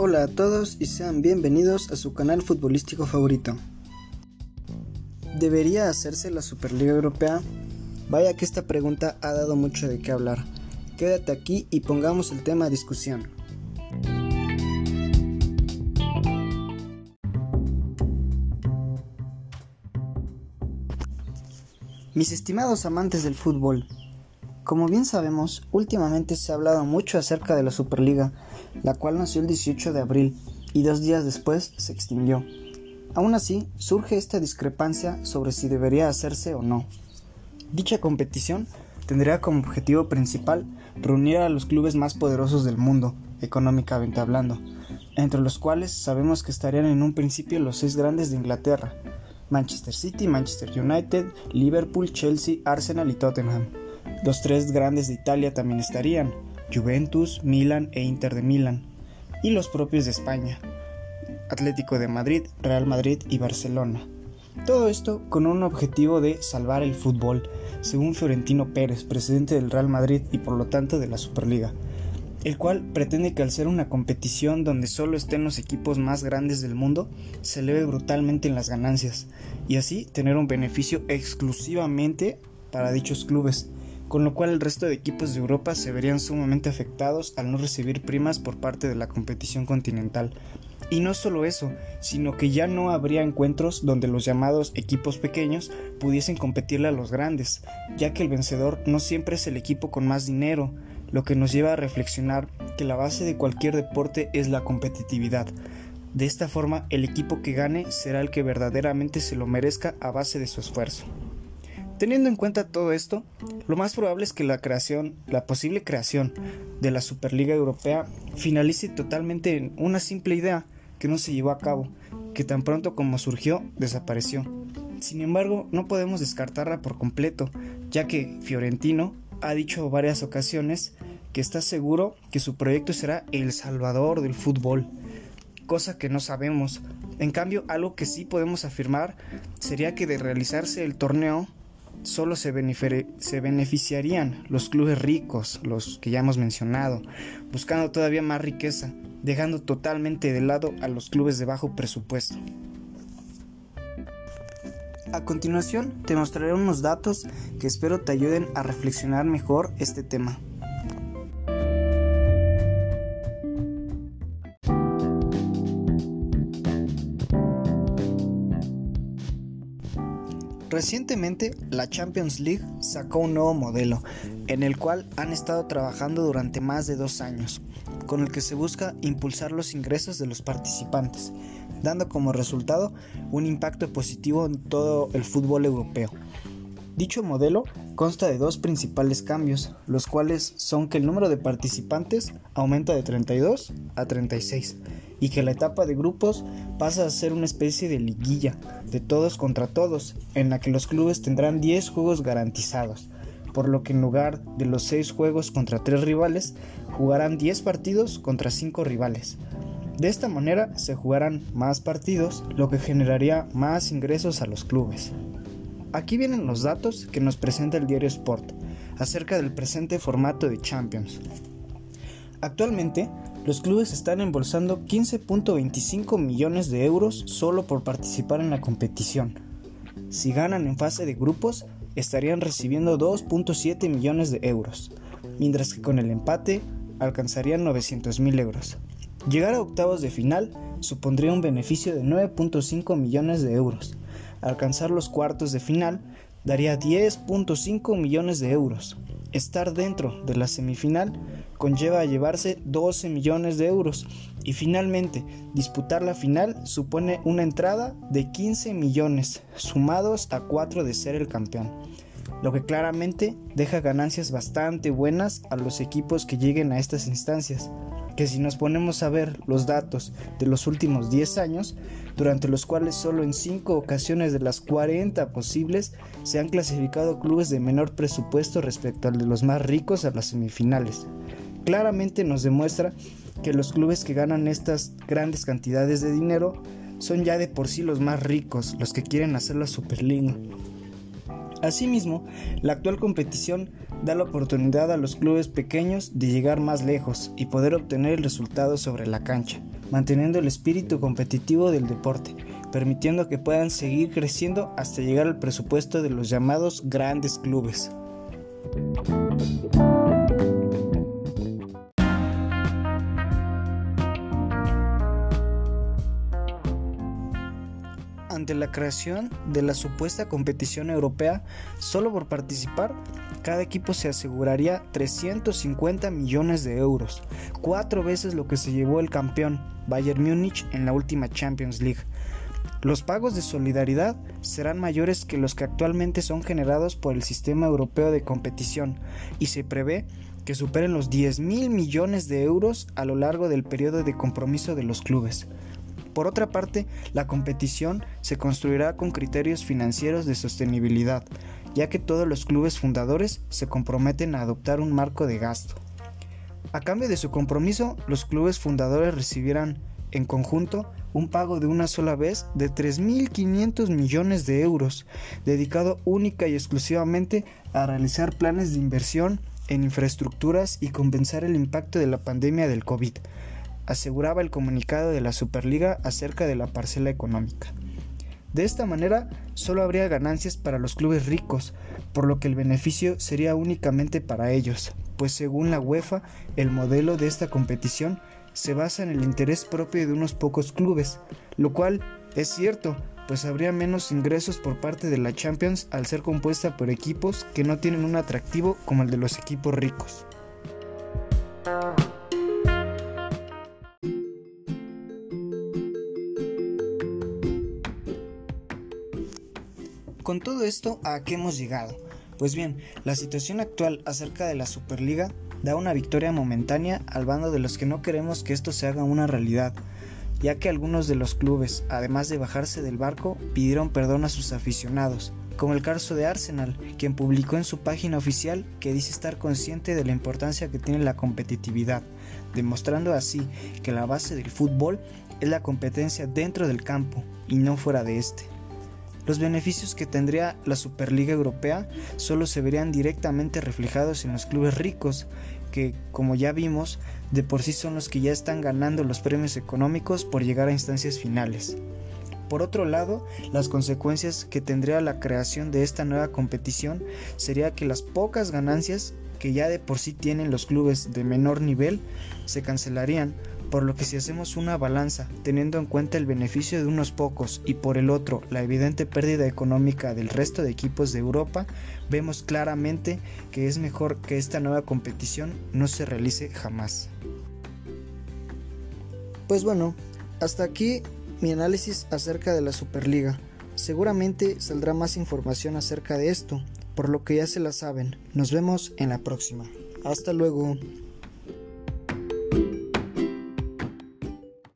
Hola a todos y sean bienvenidos a su canal futbolístico favorito. ¿Debería hacerse la Superliga Europea? Vaya que esta pregunta ha dado mucho de qué hablar. Quédate aquí y pongamos el tema a discusión. Mis estimados amantes del fútbol, como bien sabemos, últimamente se ha hablado mucho acerca de la Superliga, la cual nació el 18 de abril y dos días después se extinguió. Aún así, surge esta discrepancia sobre si debería hacerse o no. Dicha competición tendría como objetivo principal reunir a los clubes más poderosos del mundo, económicamente hablando, entre los cuales sabemos que estarían en un principio los seis grandes de Inglaterra, Manchester City, Manchester United, Liverpool, Chelsea, Arsenal y Tottenham. Los tres grandes de Italia también estarían, Juventus, Milan e Inter de Milán, y los propios de España, Atlético de Madrid, Real Madrid y Barcelona. Todo esto con un objetivo de salvar el fútbol, según Fiorentino Pérez, presidente del Real Madrid y por lo tanto de la Superliga, el cual pretende que al ser una competición donde solo estén los equipos más grandes del mundo, se eleve brutalmente en las ganancias y así tener un beneficio exclusivamente para dichos clubes, con lo cual el resto de equipos de Europa se verían sumamente afectados al no recibir primas por parte de la competición continental. Y no solo eso, sino que ya no habría encuentros donde los llamados equipos pequeños pudiesen competirle a los grandes, ya que el vencedor no siempre es el equipo con más dinero, lo que nos lleva a reflexionar que la base de cualquier deporte es la competitividad. De esta forma, el equipo que gane será el que verdaderamente se lo merezca a base de su esfuerzo. Teniendo en cuenta todo esto, lo más probable es que la creación, la posible creación de la Superliga Europea finalice totalmente en una simple idea que no se llevó a cabo, que tan pronto como surgió desapareció. Sin embargo, no podemos descartarla por completo, ya que Fiorentino ha dicho varias ocasiones que está seguro que su proyecto será el salvador del fútbol, cosa que no sabemos. En cambio, algo que sí podemos afirmar sería que de realizarse el torneo solo se, se, beneficiarían los clubes ricos, los que ya hemos mencionado, buscando todavía más riqueza, dejando totalmente de lado a los clubes de bajo presupuesto. A continuación te mostraré unos datos que espero te ayuden a reflexionar mejor este tema. Recientemente, la Champions League sacó un nuevo modelo, en el cual han estado trabajando durante más de dos años, con el que se busca impulsar los ingresos de los participantes, dando como resultado un impacto positivo en todo el fútbol europeo. Dicho modelo consta de dos principales cambios, los cuales son que el número de participantes aumenta de 32 a 36 y que la etapa de grupos pasa a ser una especie de liguilla de todos contra todos, en la que los clubes tendrán 10 juegos garantizados, por lo que en lugar de los 6 juegos contra 3 rivales, jugarán 10 partidos contra 5 rivales. De esta manera se jugarán más partidos, lo que generaría más ingresos a los clubes. Aquí vienen los datos que nos presenta el diario Sport acerca del presente formato de Champions. Actualmente, los clubes están embolsando 15.25 millones de euros solo por participar en la competición. Si ganan en fase de grupos, estarían recibiendo 2.7 millones de euros, mientras que con el empate alcanzarían 900 mil euros. Llegar a octavos de final supondría un beneficio de 9.5 millones de euros. Alcanzar los cuartos de final daría 10.5 millones de euros. Estar dentro de la semifinal conlleva a llevarse 12 millones de euros. Y finalmente disputar la final supone una entrada de 15 millones sumados a 4 de ser el campeón, lo que claramente deja ganancias bastante buenas a los equipos que lleguen a estas instancias que si nos ponemos a ver los datos de los últimos 10 años, durante los cuales solo en 5 ocasiones de las 40 posibles se han clasificado clubes de menor presupuesto respecto al de los más ricos a las semifinales. Claramente nos demuestra que los clubes que ganan estas grandes cantidades de dinero son ya de por sí los más ricos, los que quieren hacer la Superliga. Asimismo, la actual competición da la oportunidad a los clubes pequeños de llegar más lejos y poder obtener el resultado sobre la cancha, manteniendo el espíritu competitivo del deporte, permitiendo que puedan seguir creciendo hasta llegar al presupuesto de los llamados grandes clubes. Ante la creación de la supuesta competición europea, solo por participar, cada equipo se aseguraría 350 millones de euros, cuatro veces lo que se llevó el campeón, Bayern Múnich, en la última Champions League. Los pagos de solidaridad serán mayores que los que actualmente son generados por el sistema europeo de competición y se prevé que superen los 10 mil millones de euros a lo largo del periodo de compromiso de los clubes. Por otra parte, la competición se construirá con criterios financieros de sostenibilidad, ya que todos los clubes fundadores se comprometen a adoptar un marco de gasto. A cambio de su compromiso, los clubes fundadores recibirán, en conjunto, un pago de una sola vez de 3.500 millones de euros, dedicado única y exclusivamente a realizar planes de inversión en infraestructuras y compensar el impacto de la pandemia del COVID, aseguraba el comunicado de la Superliga acerca de la parcela económica. De esta manera, solo habría ganancias para los clubes ricos, por lo que el beneficio sería únicamente para ellos, pues según la UEFA, el modelo de esta competición se basa en el interés propio de unos pocos clubes, lo cual es cierto, pues habría menos ingresos por parte de la Champions al ser compuesta por equipos que no tienen un atractivo como el de los equipos ricos. Con todo esto, ¿a qué hemos llegado? Pues bien, la situación actual acerca de la Superliga da una victoria momentánea al bando de los que no queremos que esto se haga una realidad, ya que algunos de los clubes, además de bajarse del barco, pidieron perdón a sus aficionados, como el caso de Arsenal, quien publicó en su página oficial que dice estar consciente de la importancia que tiene la competitividad, demostrando así que la base del fútbol es la competencia dentro del campo y no fuera de este. Los beneficios que tendría la Superliga Europea solo se verían directamente reflejados en los clubes ricos, que, como ya vimos, de por sí son los que ya están ganando los premios económicos por llegar a instancias finales. Por otro lado, las consecuencias que tendría la creación de esta nueva competición sería que las pocas ganancias que ya de por sí tienen los clubes de menor nivel se cancelarían por lo que si hacemos una balanza teniendo en cuenta el beneficio de unos pocos y por el otro la evidente pérdida económica del resto de equipos de Europa, vemos claramente que es mejor que esta nueva competición no se realice jamás. Pues bueno, hasta aquí mi análisis acerca de la Superliga. Seguramente saldrá más información acerca de esto, por lo que ya se la saben. Nos vemos en la próxima. Hasta luego.